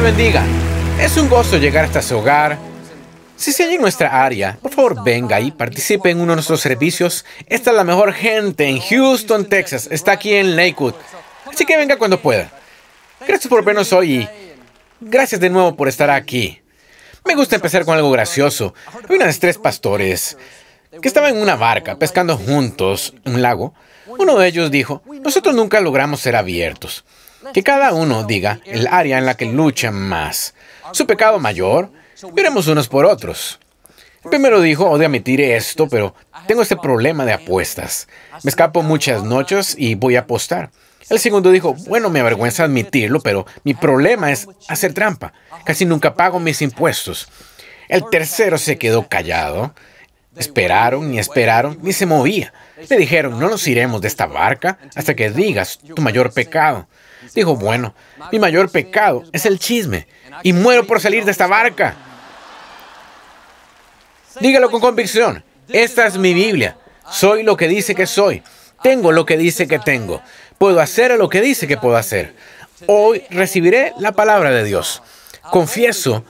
bendiga. Es un gozo llegar hasta su hogar. Si se halla en nuestra área, por favor venga y participe en uno de nuestros servicios. Esta es la mejor gente en Houston, Texas. Está aquí en Lakewood. Así que venga cuando pueda. Gracias por vernos hoy y gracias de nuevo por estar aquí. Me gusta empezar con algo gracioso. Hay unas tres pastores que estaban en una barca pescando juntos en un lago. Uno de ellos dijo, nosotros nunca logramos ser abiertos. Que cada uno diga el área en la que lucha más. Su pecado mayor, veremos unos por otros. El primero dijo, odio admitir esto, pero tengo este problema de apuestas. Me escapo muchas noches y voy a apostar. El segundo dijo, bueno, me avergüenza admitirlo, pero mi problema es hacer trampa. Casi nunca pago mis impuestos. El tercero se quedó callado. Esperaron y esperaron, ni se movía. Le dijeron, no nos iremos de esta barca hasta que digas tu mayor pecado. Dijo, bueno, mi mayor pecado es el chisme y muero por salir de esta barca. Dígalo con convicción. Esta es mi Biblia. Soy lo que dice que soy. Tengo lo que dice que tengo. Puedo hacer lo que dice que puedo hacer. Hoy recibiré la palabra de Dios. Confieso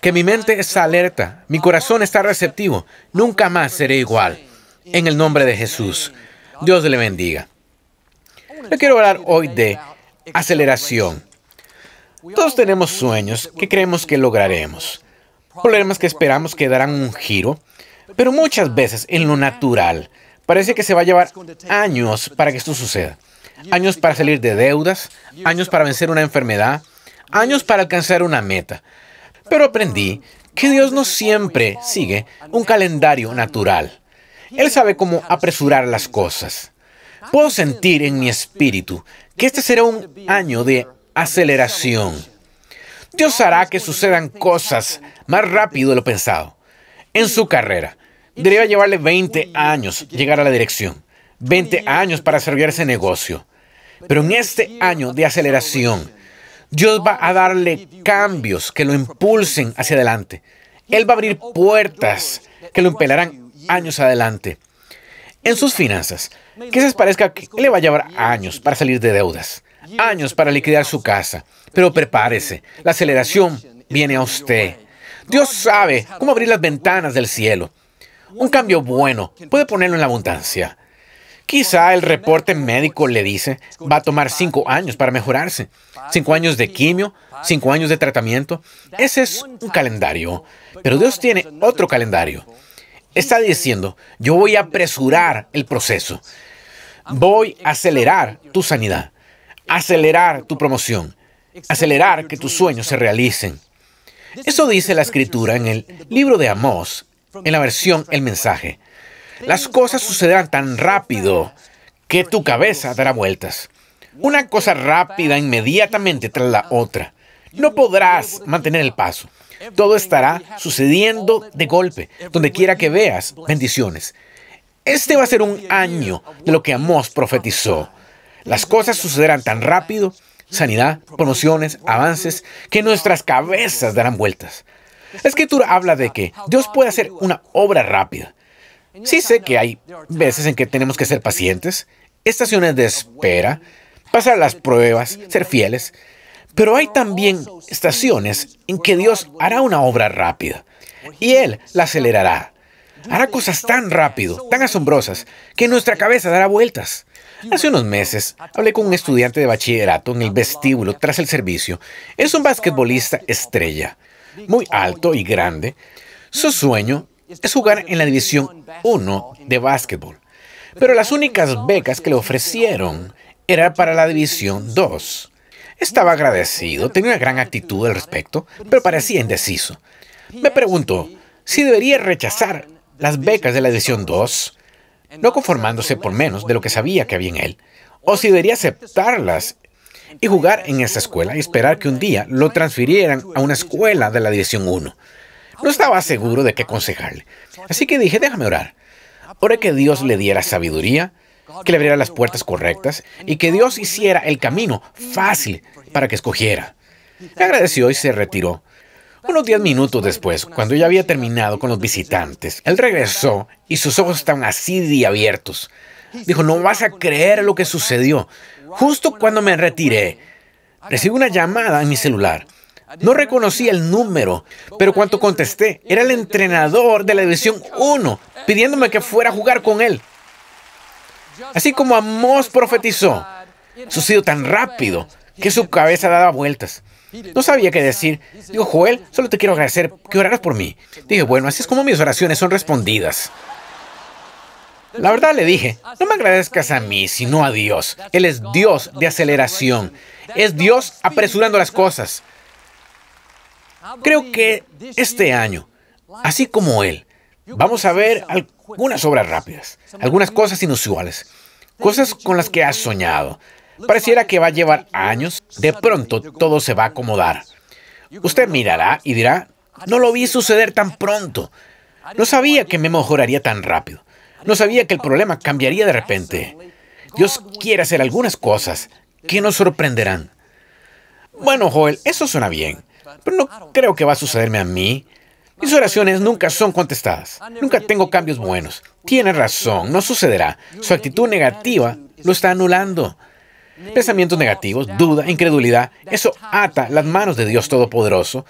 que mi mente está alerta, mi corazón está receptivo. Nunca más seré igual. En el nombre de Jesús. Dios le bendiga. Le quiero hablar hoy de aceleración. Todos tenemos sueños que creemos que lograremos. Problemas que esperamos que darán un giro. Pero muchas veces en lo natural parece que se va a llevar años para que esto suceda años para salir de deudas, años para vencer una enfermedad, años para alcanzar una meta. Pero aprendí que Dios no siempre sigue un calendario natural. Él sabe cómo apresurar las cosas. Puedo sentir en mi espíritu que este será un año de aceleración. Dios hará que sucedan cosas más rápido de lo pensado. En su carrera, debería llevarle 20 años llegar a la dirección. 20 años para servir ese negocio. Pero en este año de aceleración, Dios va a darle cambios que lo impulsen hacia adelante. Él va a abrir puertas que lo impelarán años adelante. En sus finanzas, quizás parezca que le va a llevar años para salir de deudas, años para liquidar su casa, pero prepárese, la aceleración viene a usted. Dios sabe cómo abrir las ventanas del cielo. Un cambio bueno puede ponerlo en la abundancia. Quizá el reporte médico le dice, va a tomar cinco años para mejorarse. Cinco años de quimio, cinco años de tratamiento. Ese es un calendario. Pero Dios tiene otro calendario. Está diciendo, yo voy a apresurar el proceso. Voy a acelerar tu sanidad, acelerar tu promoción, acelerar que tus sueños se realicen. Eso dice la escritura en el libro de Amós, en la versión El mensaje. Las cosas sucederán tan rápido que tu cabeza dará vueltas. Una cosa rápida inmediatamente tras la otra. No podrás mantener el paso. Todo estará sucediendo de golpe, donde quiera que veas bendiciones. Este va a ser un año de lo que Amós profetizó. Las cosas sucederán tan rápido, sanidad, promociones, avances, que nuestras cabezas darán vueltas. La escritura habla de que Dios puede hacer una obra rápida. Sí sé que hay veces en que tenemos que ser pacientes, estaciones de espera, pasar las pruebas, ser fieles, pero hay también estaciones en que Dios hará una obra rápida y Él la acelerará. Hará cosas tan rápido, tan asombrosas, que nuestra cabeza dará vueltas. Hace unos meses hablé con un estudiante de bachillerato en el vestíbulo tras el servicio. Es un basquetbolista estrella, muy alto y grande. Su sueño es jugar en la División 1 de básquetbol. Pero las únicas becas que le ofrecieron eran para la División 2. Estaba agradecido, tenía una gran actitud al respecto, pero parecía indeciso. Me preguntó si debería rechazar las becas de la División 2, no conformándose por menos de lo que sabía que había en él, o si debería aceptarlas y jugar en esa escuela y esperar que un día lo transfirieran a una escuela de la División 1. No estaba seguro de qué aconsejarle. Así que dije, déjame orar. Oré que Dios le diera sabiduría, que le abriera las puertas correctas y que Dios hiciera el camino fácil para que escogiera. Me agradeció y se retiró. Unos diez minutos después, cuando ya había terminado con los visitantes, él regresó y sus ojos estaban así de abiertos. Dijo, no vas a creer lo que sucedió. Justo cuando me retiré, recibí una llamada en mi celular. No reconocí el número, pero cuando contesté, era el entrenador de la División 1 pidiéndome que fuera a jugar con él. Así como Amos profetizó, sucedió tan rápido que su cabeza daba vueltas. No sabía qué decir. Dijo, Joel, solo te quiero agradecer que oraras por mí. Dije, bueno, así es como mis oraciones son respondidas. La verdad le dije, no me agradezcas a mí, sino a Dios. Él es Dios de aceleración. Es Dios apresurando las cosas. Creo que este año, así como Él, vamos a ver algunas obras rápidas, algunas cosas inusuales, cosas con las que has soñado. Pareciera que va a llevar años, de pronto todo se va a acomodar. Usted mirará y dirá, no lo vi suceder tan pronto. No sabía que me mejoraría tan rápido. No sabía que el problema cambiaría de repente. Dios quiere hacer algunas cosas que nos sorprenderán. Bueno, Joel, eso suena bien, pero no creo que va a sucederme a mí. Mis oraciones nunca son contestadas. Nunca tengo cambios buenos. Tiene razón, no sucederá. Su actitud negativa lo está anulando. Pensamientos negativos, duda, incredulidad, eso ata las manos de Dios Todopoderoso.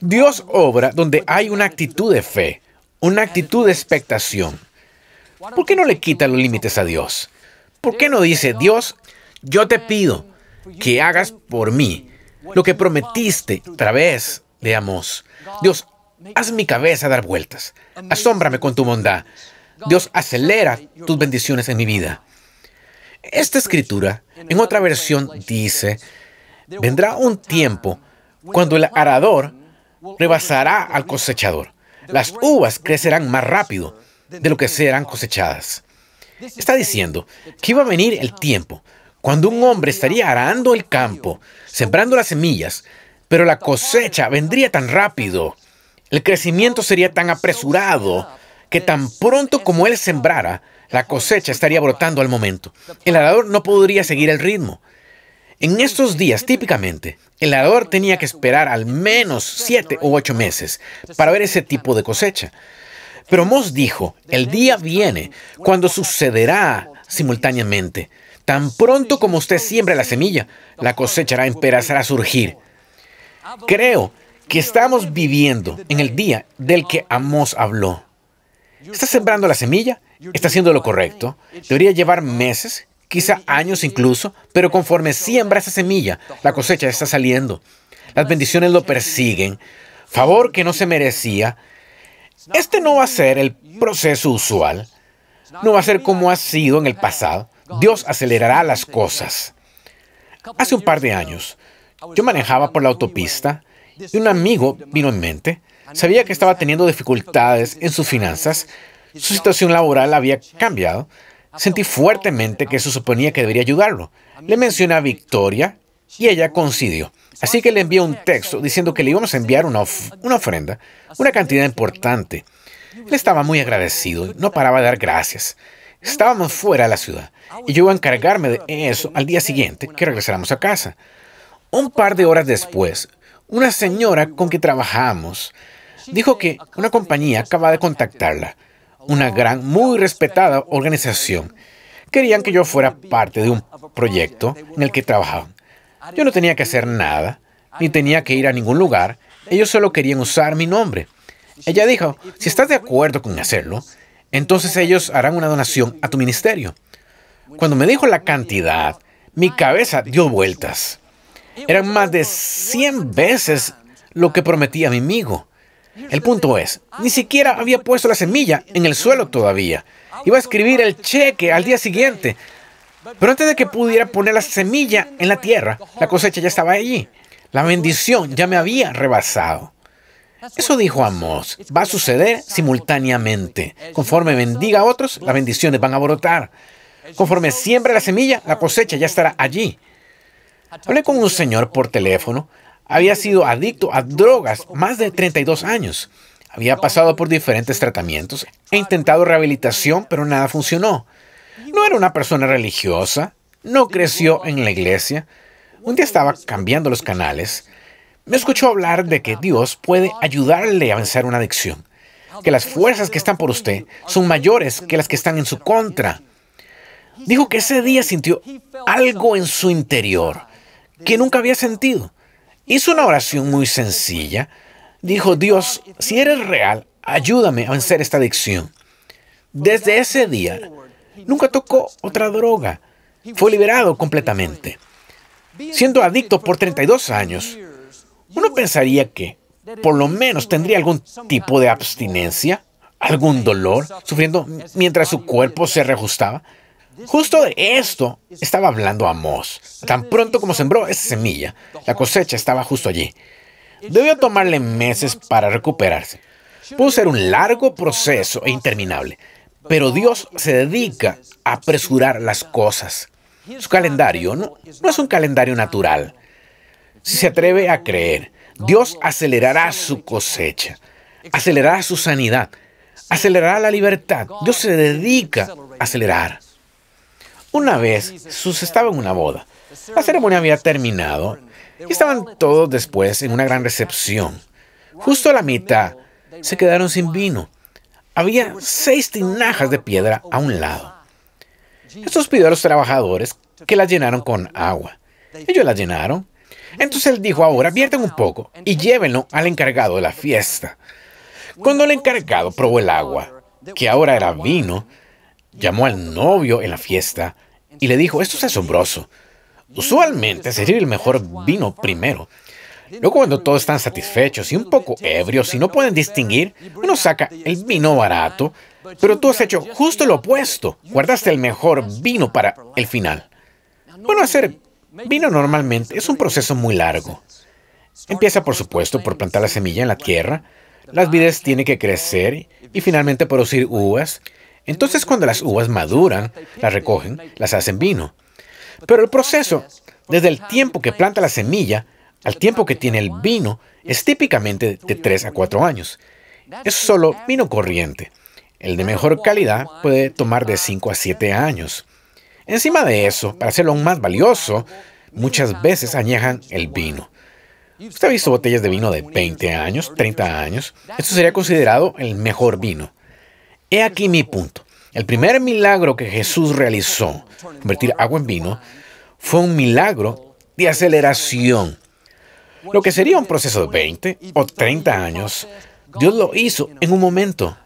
Dios obra donde hay una actitud de fe, una actitud de expectación. ¿Por qué no le quita los límites a Dios? ¿Por qué no dice, Dios, yo te pido que hagas por mí lo que prometiste a través de Amos? Dios, haz mi cabeza dar vueltas. Asómbrame con tu bondad. Dios, acelera tus bendiciones en mi vida. Esta escritura, en otra versión, dice, vendrá un tiempo cuando el arador rebasará al cosechador. Las uvas crecerán más rápido de lo que serán cosechadas. Está diciendo que iba a venir el tiempo cuando un hombre estaría arando el campo, sembrando las semillas, pero la cosecha vendría tan rápido, el crecimiento sería tan apresurado, que tan pronto como él sembrara, la cosecha estaría brotando al momento. El arador no podría seguir el ritmo. En estos días, típicamente, el arador tenía que esperar al menos siete u ocho meses para ver ese tipo de cosecha. Pero Mos dijo, el día viene cuando sucederá simultáneamente. Tan pronto como usted siembre la semilla, la cosecha va a surgir. Creo que estamos viviendo en el día del que Amos habló. ¿Está sembrando la semilla? ¿Está haciendo lo correcto? Debería llevar meses, quizá años incluso, pero conforme siembra esa semilla, la cosecha está saliendo. Las bendiciones lo persiguen. Favor que no se merecía, este no va a ser el proceso usual. No va a ser como ha sido en el pasado. Dios acelerará las cosas. Hace un par de años, yo manejaba por la autopista y un amigo vino en mente. Sabía que estaba teniendo dificultades en sus finanzas. Su situación laboral había cambiado. Sentí fuertemente que eso suponía que debería ayudarlo. Le mencioné a Victoria y ella coincidió. Así que le envié un texto diciendo que le íbamos a enviar una, una ofrenda, una cantidad importante. Él estaba muy agradecido y no paraba de dar gracias. Estábamos fuera de la ciudad y yo iba a encargarme de eso al día siguiente que regresáramos a casa. Un par de horas después, una señora con que trabajamos dijo que una compañía acaba de contactarla, una gran, muy respetada organización. Querían que yo fuera parte de un proyecto en el que trabajaban. Yo no tenía que hacer nada, ni tenía que ir a ningún lugar. Ellos solo querían usar mi nombre. Ella dijo, si estás de acuerdo con hacerlo, entonces ellos harán una donación a tu ministerio. Cuando me dijo la cantidad, mi cabeza dio vueltas. Eran más de 100 veces lo que prometía mi amigo. El punto es, ni siquiera había puesto la semilla en el suelo todavía. Iba a escribir el cheque al día siguiente. Pero antes de que pudiera poner la semilla en la tierra, la cosecha ya estaba allí. La bendición ya me había rebasado. Eso dijo Amos. Va a suceder simultáneamente. Conforme bendiga a otros, las bendiciones van a brotar. Conforme siembre la semilla, la cosecha ya estará allí. Hablé con un señor por teléfono. Había sido adicto a drogas más de 32 años. Había pasado por diferentes tratamientos. He intentado rehabilitación, pero nada funcionó. No era una persona religiosa, no creció en la iglesia. Un día estaba cambiando los canales. Me escuchó hablar de que Dios puede ayudarle a vencer una adicción, que las fuerzas que están por usted son mayores que las que están en su contra. Dijo que ese día sintió algo en su interior que nunca había sentido. Hizo una oración muy sencilla. Dijo, Dios, si eres real, ayúdame a vencer esta adicción. Desde ese día, nunca tocó otra droga. Fue liberado completamente. Siendo adicto por 32 años, uno pensaría que por lo menos tendría algún tipo de abstinencia, algún dolor, sufriendo mientras su cuerpo se reajustaba. Justo de esto estaba hablando Amós. Tan pronto como sembró esa semilla, la cosecha estaba justo allí. Debió tomarle meses para recuperarse. Pudo ser un largo proceso e interminable, pero Dios se dedica a apresurar las cosas. Su calendario no, no es un calendario natural. Si se atreve a creer, Dios acelerará su cosecha, acelerará su sanidad, acelerará la libertad. Dios se dedica a acelerar. Una vez Jesús estaba en una boda. La ceremonia había terminado y estaban todos después en una gran recepción. Justo a la mitad se quedaron sin vino. Había seis tinajas de piedra a un lado. Jesús pidió a los trabajadores que las llenaron con agua. Ellos las llenaron entonces él dijo, ahora vierten un poco y llévenlo al encargado de la fiesta. Cuando el encargado probó el agua, que ahora era vino, llamó al novio en la fiesta y le dijo, esto es asombroso. Usualmente se sirve el mejor vino primero. Luego cuando todos están satisfechos y un poco ebrios y no pueden distinguir, uno saca el vino barato, pero tú has hecho justo lo opuesto. Guardaste el mejor vino para el final. Bueno, hacer Vino normalmente es un proceso muy largo. Empieza, por supuesto, por plantar la semilla en la tierra. Las vides tienen que crecer y finalmente producir uvas. Entonces, cuando las uvas maduran, las recogen, las hacen vino. Pero el proceso, desde el tiempo que planta la semilla al tiempo que tiene el vino, es típicamente de 3 a 4 años. Es solo vino corriente. El de mejor calidad puede tomar de 5 a 7 años. Encima de eso, para hacerlo aún más valioso, muchas veces añejan el vino. Usted ha visto botellas de vino de 20 años, 30 años. Esto sería considerado el mejor vino. He aquí mi punto. El primer milagro que Jesús realizó, convertir agua en vino, fue un milagro de aceleración. Lo que sería un proceso de 20 o 30 años, Dios lo hizo en un momento.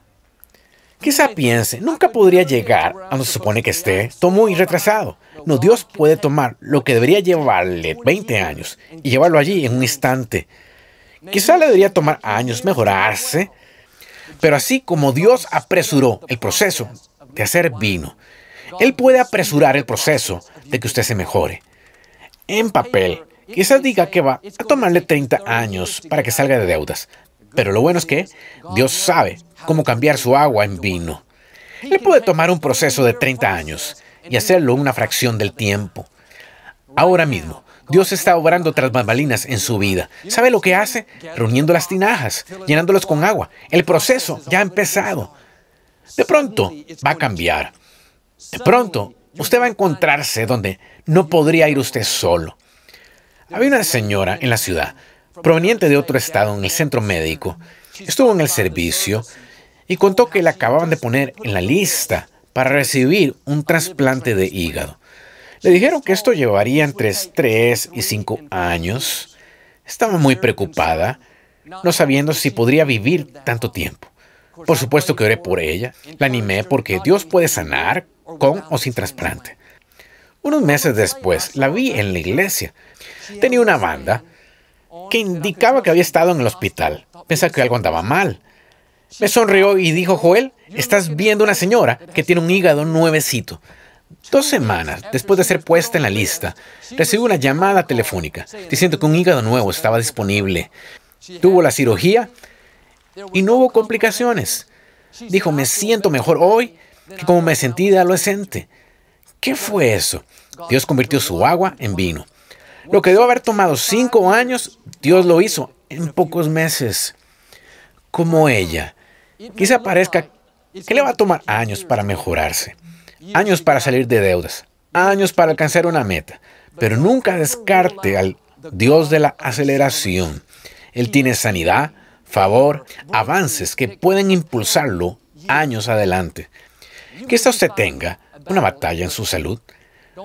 Quizá piense, nunca podría llegar a donde se supone que esté, Estoy muy retrasado. No, Dios puede tomar lo que debería llevarle 20 años y llevarlo allí en un instante. Quizá le debería tomar años mejorarse, pero así como Dios apresuró el proceso de hacer vino, Él puede apresurar el proceso de que usted se mejore. En papel, quizás diga que va a tomarle 30 años para que salga de deudas, pero lo bueno es que Dios sabe cómo cambiar su agua en vino. Él puede tomar un proceso de 30 años y hacerlo una fracción del tiempo. Ahora mismo, Dios está obrando tras bambalinas en su vida. ¿Sabe lo que hace? Reuniendo las tinajas, llenándolas con agua. El proceso ya ha empezado. De pronto va a cambiar. De pronto, usted va a encontrarse donde no podría ir usted solo. Había una señora en la ciudad, proveniente de otro estado en el centro médico. Estuvo en el servicio y contó que le acababan de poner en la lista para recibir un trasplante de hígado. Le dijeron que esto llevaría entre 3 y 5 años. Estaba muy preocupada, no sabiendo si podría vivir tanto tiempo. Por supuesto que oré por ella, la animé porque Dios puede sanar con o sin trasplante. Unos meses después la vi en la iglesia. Tenía una banda que indicaba que había estado en el hospital. Pensaba que algo andaba mal. Me sonrió y dijo, Joel, estás viendo una señora que tiene un hígado nuevecito. Dos semanas después de ser puesta en la lista, recibí una llamada telefónica diciendo que un hígado nuevo estaba disponible. Tuvo la cirugía y no hubo complicaciones. Dijo, me siento mejor hoy que como me sentí de adolescente. ¿Qué fue eso? Dios convirtió su agua en vino. Lo que debo haber tomado cinco años, Dios lo hizo en pocos meses. Como ella. Quizá parezca que le va a tomar años para mejorarse, años para salir de deudas, años para alcanzar una meta, pero nunca descarte al Dios de la aceleración. Él tiene sanidad, favor, avances que pueden impulsarlo años adelante. Quizá usted tenga una batalla en su salud.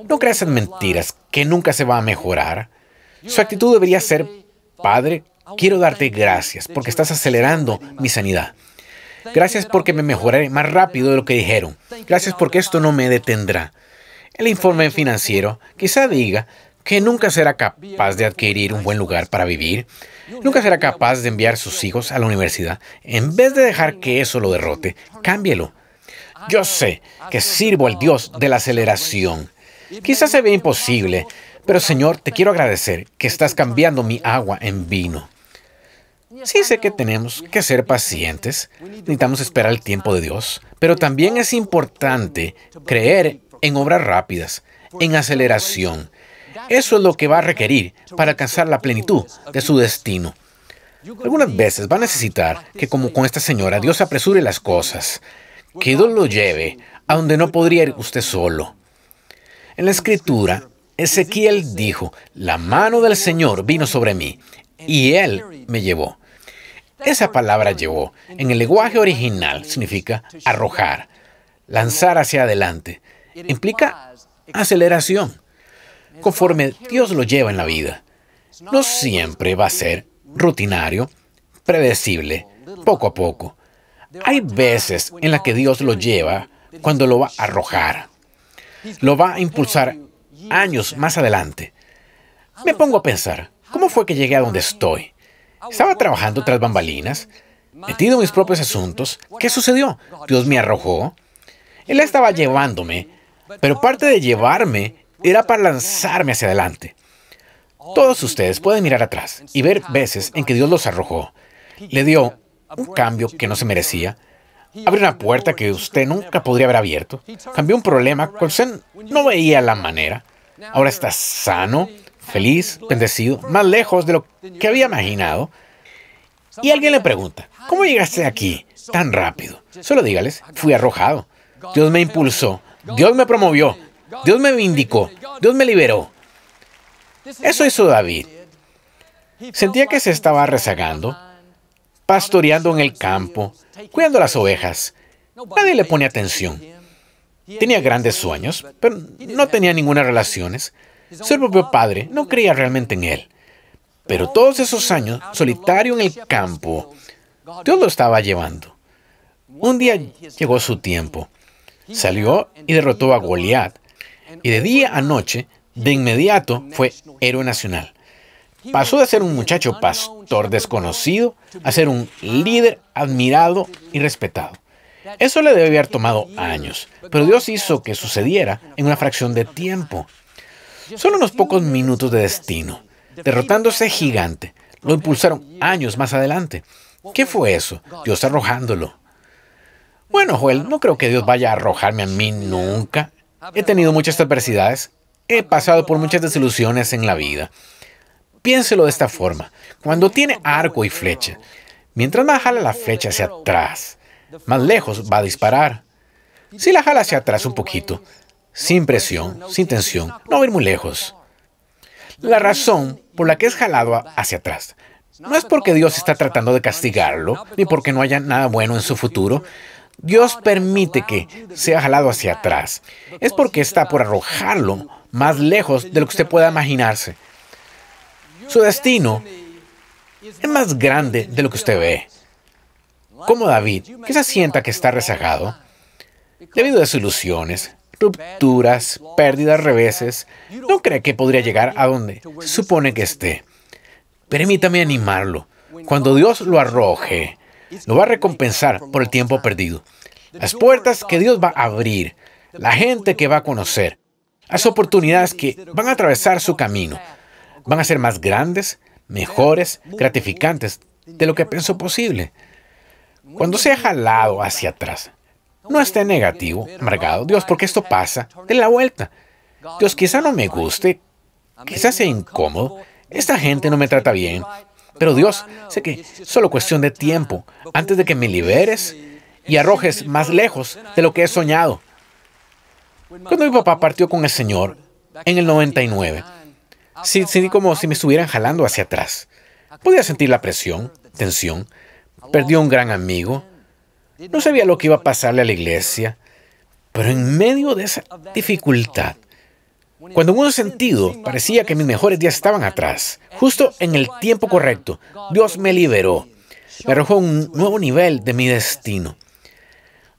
No creas en mentiras que nunca se va a mejorar. Su actitud debería ser Padre, quiero darte gracias porque estás acelerando mi sanidad. Gracias porque me mejoraré más rápido de lo que dijeron. Gracias porque esto no me detendrá. El informe financiero quizá diga que nunca será capaz de adquirir un buen lugar para vivir, nunca será capaz de enviar sus hijos a la universidad. En vez de dejar que eso lo derrote, cámbielo. Yo sé que sirvo al Dios de la aceleración. Quizás se ve imposible, pero Señor, te quiero agradecer que estás cambiando mi agua en vino. Sí sé que tenemos que ser pacientes, necesitamos esperar el tiempo de Dios, pero también es importante creer en obras rápidas, en aceleración. Eso es lo que va a requerir para alcanzar la plenitud de su destino. Algunas veces va a necesitar que, como con esta señora, Dios apresure las cosas, que Dios lo lleve a donde no podría ir usted solo. En la escritura, Ezequiel dijo, la mano del Señor vino sobre mí y Él me llevó. Esa palabra llevó, en el lenguaje original, significa arrojar, lanzar hacia adelante. Implica aceleración, conforme Dios lo lleva en la vida. No siempre va a ser rutinario, predecible, poco a poco. Hay veces en las que Dios lo lleva cuando lo va a arrojar. Lo va a impulsar años más adelante. Me pongo a pensar, ¿cómo fue que llegué a donde estoy? Estaba trabajando tras bambalinas, metido en mis propios asuntos. ¿Qué sucedió? Dios me arrojó. Él estaba llevándome, pero parte de llevarme era para lanzarme hacia adelante. Todos ustedes pueden mirar atrás y ver veces en que Dios los arrojó. Le dio un cambio que no se merecía. Abrió una puerta que usted nunca podría haber abierto. Cambió un problema cuando usted no veía la manera. Ahora está sano, feliz, bendecido, más lejos de lo que había imaginado. Y alguien le pregunta, ¿cómo llegaste aquí tan rápido? Solo dígales, fui arrojado. Dios me impulsó, Dios me promovió, Dios me vindicó, Dios me liberó. Eso hizo David. Sentía que se estaba rezagando, pastoreando en el campo, cuidando las ovejas. Nadie le pone atención. Tenía grandes sueños, pero no tenía ninguna relaciones. Su propio padre no creía realmente en él. Pero todos esos años, solitario en el campo, Dios lo estaba llevando. Un día llegó su tiempo. Salió y derrotó a Goliat. Y de día a noche, de inmediato, fue héroe nacional. Pasó de ser un muchacho pastor desconocido a ser un líder admirado y respetado. Eso le debe haber tomado años, pero Dios hizo que sucediera en una fracción de tiempo. Solo unos pocos minutos de destino. Derrotando ese gigante, lo impulsaron años más adelante. ¿Qué fue eso? Dios arrojándolo. Bueno, Joel, no creo que Dios vaya a arrojarme a mí nunca. He tenido muchas adversidades. He pasado por muchas desilusiones en la vida. Piénselo de esta forma. Cuando tiene arco y flecha, mientras más jala la flecha hacia atrás, más lejos va a disparar. Si la jala hacia atrás un poquito, sin presión, sin tensión, no va a ir muy lejos. La razón por la que es jalado hacia atrás no es porque Dios está tratando de castigarlo, ni porque no haya nada bueno en su futuro. Dios permite que sea jalado hacia atrás. Es porque está por arrojarlo más lejos de lo que usted pueda imaginarse. Su destino es más grande de lo que usted ve. Como David, que se sienta que está rezagado, debido a desilusiones, rupturas, pérdidas, reveses, no cree que podría llegar a donde supone que esté. Permítame animarlo. Cuando Dios lo arroje, lo va a recompensar por el tiempo perdido. Las puertas que Dios va a abrir, la gente que va a conocer, las oportunidades que van a atravesar su camino, van a ser más grandes, mejores, gratificantes de lo que pensó posible. Cuando sea jalado hacia atrás, no esté negativo, amargado. Dios, porque esto pasa, de la vuelta. Dios, quizá no me guste, quizás sea incómodo, esta gente no me trata bien, pero Dios, sé que solo cuestión de tiempo antes de que me liberes y arrojes más lejos de lo que he soñado. Cuando mi papá partió con el Señor en el 99, sentí como si me estuvieran jalando hacia atrás. Podía sentir la presión, tensión. Perdió un gran amigo, no sabía lo que iba a pasarle a la iglesia, pero en medio de esa dificultad, Cuando en un sentido parecía que mis mejores días estaban atrás, justo en el tiempo correcto, Dios me liberó, me arrojó un nuevo nivel de mi destino.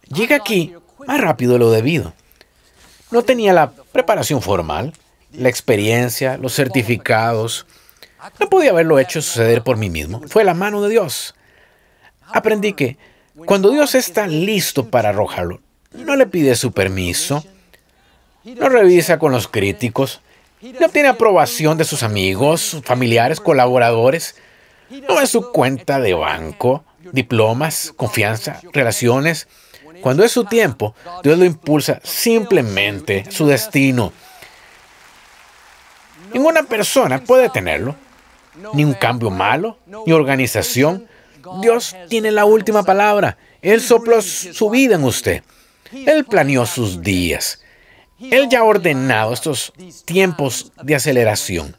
Llegué aquí más rápido de lo debido. No tenía la preparación formal, la experiencia, los certificados. No podía haberlo hecho suceder por mí mismo. Fue la mano de Dios. Aprendí que cuando Dios está listo para arrojarlo, no le pide su permiso, no revisa con los críticos, no tiene aprobación de sus amigos, familiares, colaboradores, no es su cuenta de banco, diplomas, confianza, relaciones. Cuando es su tiempo, Dios lo impulsa simplemente su destino. Ninguna persona puede tenerlo, ni un cambio malo, ni organización. Dios tiene la última palabra. Él sopló su vida en usted. Él planeó sus días. Él ya ha ordenado estos tiempos de aceleración.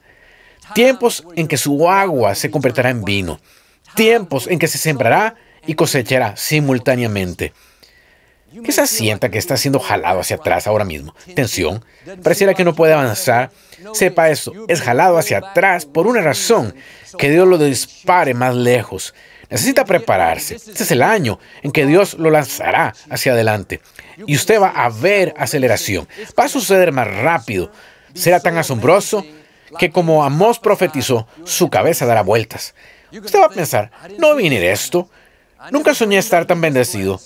Tiempos en que su agua se convertirá en vino. Tiempos en que se sembrará y cosechará simultáneamente. ¿Qué se sienta que está siendo jalado hacia atrás ahora mismo? Tensión. Pareciera que no puede avanzar. Sepa eso. Es jalado hacia atrás por una razón. Que Dios lo dispare más lejos. Necesita prepararse. Este es el año en que Dios lo lanzará hacia adelante. Y usted va a ver aceleración. Va a suceder más rápido. Será tan asombroso que como Amós profetizó, su cabeza dará vueltas. Usted va a pensar, no venir esto. Nunca soñé estar tan bendecido,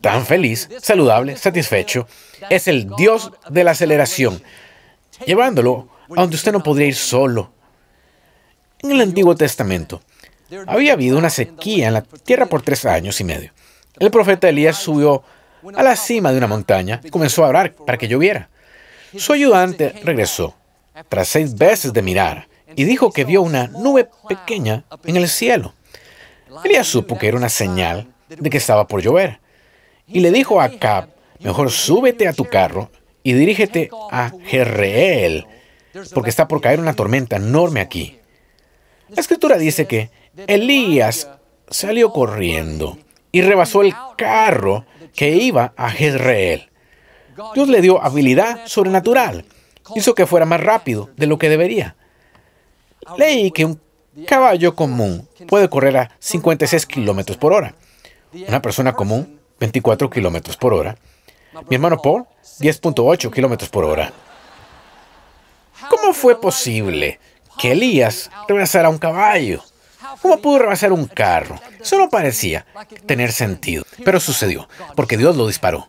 tan feliz, saludable, satisfecho. Es el Dios de la aceleración, llevándolo a donde usted no podría ir solo. En el Antiguo Testamento, había habido una sequía en la tierra por tres años y medio. El profeta Elías subió a la cima de una montaña y comenzó a orar para que lloviera. Su ayudante regresó tras seis veces de mirar y dijo que vio una nube pequeña en el cielo. Elías supo que era una señal de que estaba por llover y le dijo a Acab, mejor súbete a tu carro y dirígete a Jezreel, porque está por caer una tormenta enorme aquí. La escritura dice que Elías salió corriendo y rebasó el carro que iba a Jezreel. Dios le dio habilidad sobrenatural. Hizo que fuera más rápido de lo que debería. Leí que un caballo común puede correr a 56 kilómetros por hora. Una persona común, 24 kilómetros por hora. Mi hermano Paul, 10.8 kilómetros por hora. ¿Cómo fue posible que Elías rebasara un caballo? ¿Cómo pudo rebasar un carro? Solo parecía tener sentido, pero sucedió, porque Dios lo disparó.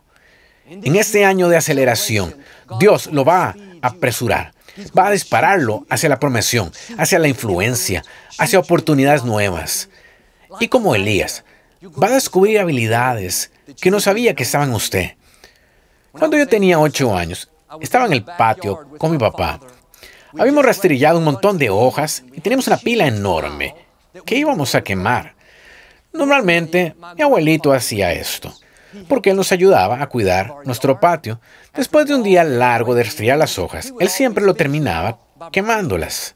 En este año de aceleración, Dios lo va a apresurar, va a dispararlo hacia la promesión, hacia la influencia, hacia oportunidades nuevas. Y como Elías, va a descubrir habilidades que no sabía que estaban en usted. Cuando yo tenía ocho años, estaba en el patio con mi papá. Habíamos rastrillado un montón de hojas y teníamos una pila enorme que íbamos a quemar. Normalmente mi abuelito hacía esto, porque él nos ayudaba a cuidar nuestro patio. Después de un día largo de resfriar las hojas, él siempre lo terminaba quemándolas.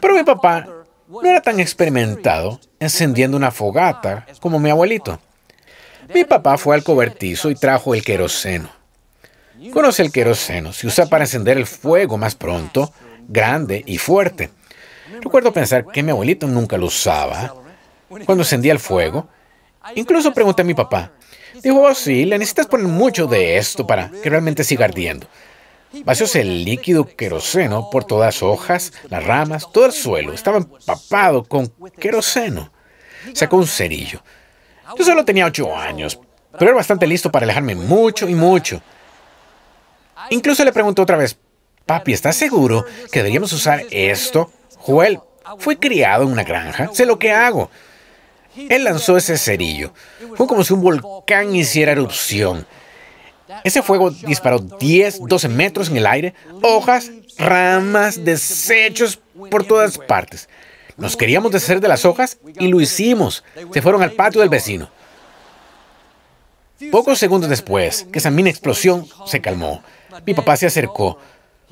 Pero mi papá no era tan experimentado encendiendo una fogata como mi abuelito. Mi papá fue al cobertizo y trajo el queroseno. Conoce el queroseno, se usa para encender el fuego más pronto, grande y fuerte. Recuerdo pensar que mi abuelito nunca lo usaba. Cuando encendía el fuego, incluso pregunté a mi papá. Dijo, oh, sí, le necesitas poner mucho de esto para que realmente siga ardiendo. Vació el líquido queroseno por todas las hojas, las ramas, todo el suelo. Estaba empapado con queroseno. Sacó un cerillo. Yo solo tenía ocho años, pero era bastante listo para alejarme mucho y mucho. Incluso le pregunté otra vez, papi, ¿estás seguro que deberíamos usar esto Joel fue criado en una granja, sé lo que hago. Él lanzó ese cerillo. Fue como si un volcán hiciera erupción. Ese fuego disparó 10, 12 metros en el aire, hojas, ramas, desechos por todas partes. Nos queríamos deshacer de las hojas y lo hicimos. Se fueron al patio del vecino. Pocos segundos después que esa mini explosión se calmó, mi papá se acercó.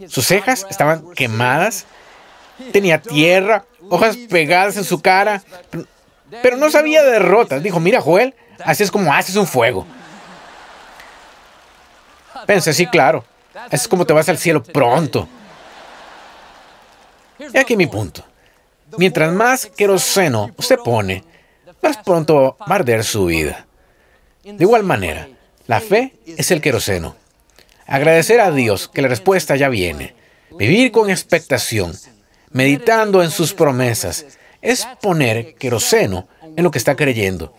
Sus cejas estaban quemadas Tenía tierra, hojas pegadas en su cara, pero no sabía de derrotas. Dijo, mira Joel, así es como haces un fuego. Pensé, sí, claro, así es como te vas al cielo pronto. He aquí mi punto. Mientras más queroseno usted pone, más pronto va a arder su vida. De igual manera, la fe es el queroseno. Agradecer a Dios que la respuesta ya viene. Vivir con expectación, meditando en sus promesas, es poner queroseno en lo que está creyendo.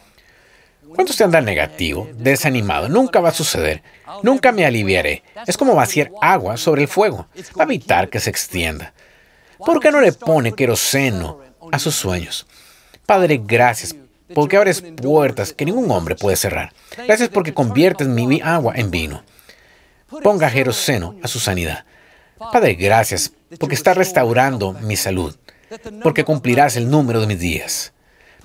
Cuando usted anda negativo, desanimado, nunca va a suceder. Nunca me aliviaré. Es como vaciar agua sobre el fuego. Va a evitar que se extienda. ¿Por qué no le pone queroseno a sus sueños? Padre, gracias porque abres puertas que ningún hombre puede cerrar. Gracias porque conviertes mi agua en vino. Ponga queroseno a su sanidad. Padre, gracias porque está restaurando mi salud, porque cumplirás el número de mis días.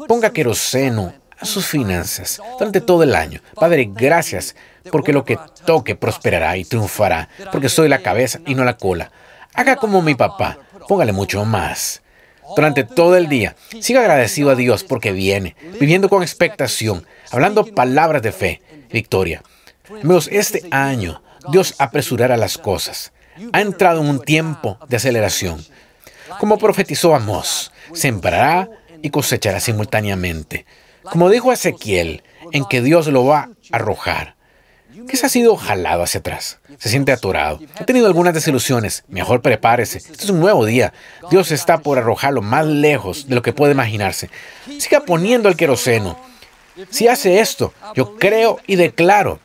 Ponga queroseno a sus finanzas durante todo el año. Padre, gracias porque lo que toque prosperará y triunfará, porque soy la cabeza y no la cola. Haga como mi papá, póngale mucho más. Durante todo el día, siga agradecido a Dios porque viene, viviendo con expectación, hablando palabras de fe, victoria. Amigos, este año Dios apresurará las cosas. Ha entrado en un tiempo de aceleración. Como profetizó Amós, sembrará y cosechará simultáneamente. Como dijo Ezequiel, en que Dios lo va a arrojar. ¿Qué se ha sido jalado hacia atrás? Se siente atorado. Ha tenido algunas desilusiones. Mejor prepárese. Este es un nuevo día. Dios está por arrojarlo más lejos de lo que puede imaginarse. Siga poniendo el queroseno. Si hace esto, yo creo y declaro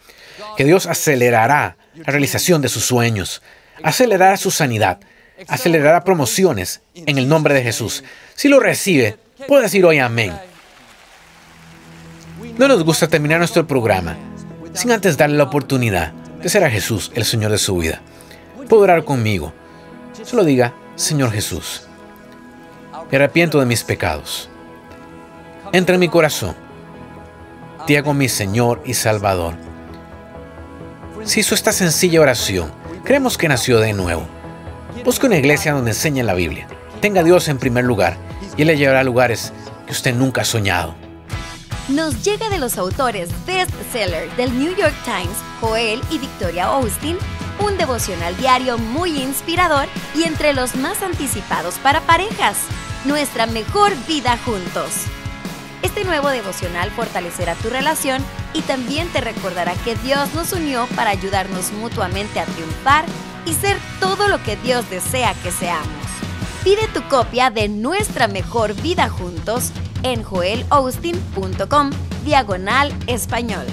que Dios acelerará la realización de sus sueños, acelerará su sanidad, acelerará promociones en el nombre de Jesús. Si lo recibe, puede decir hoy amén. No nos gusta terminar nuestro programa sin antes darle la oportunidad de ser a Jesús el Señor de su vida. Puede orar conmigo. Solo diga, Señor Jesús, me arrepiento de mis pecados. Entra en mi corazón. Te hago mi Señor y Salvador. Si hizo esta sencilla oración, creemos que nació de nuevo. Busque una iglesia donde enseñe la Biblia. Tenga a Dios en primer lugar y Él le llevará a lugares que usted nunca ha soñado nos llega de los autores bestseller del New York Times, Joel y Victoria Austin, un devocional diario muy inspirador y entre los más anticipados para parejas, nuestra mejor vida juntos. Este nuevo devocional fortalecerá tu relación y también te recordará que Dios nos unió para ayudarnos mutuamente a triunfar y ser todo lo que Dios desea que seamos. Pide tu copia de Nuestra Mejor Vida Juntos en joelaustin.com diagonal español.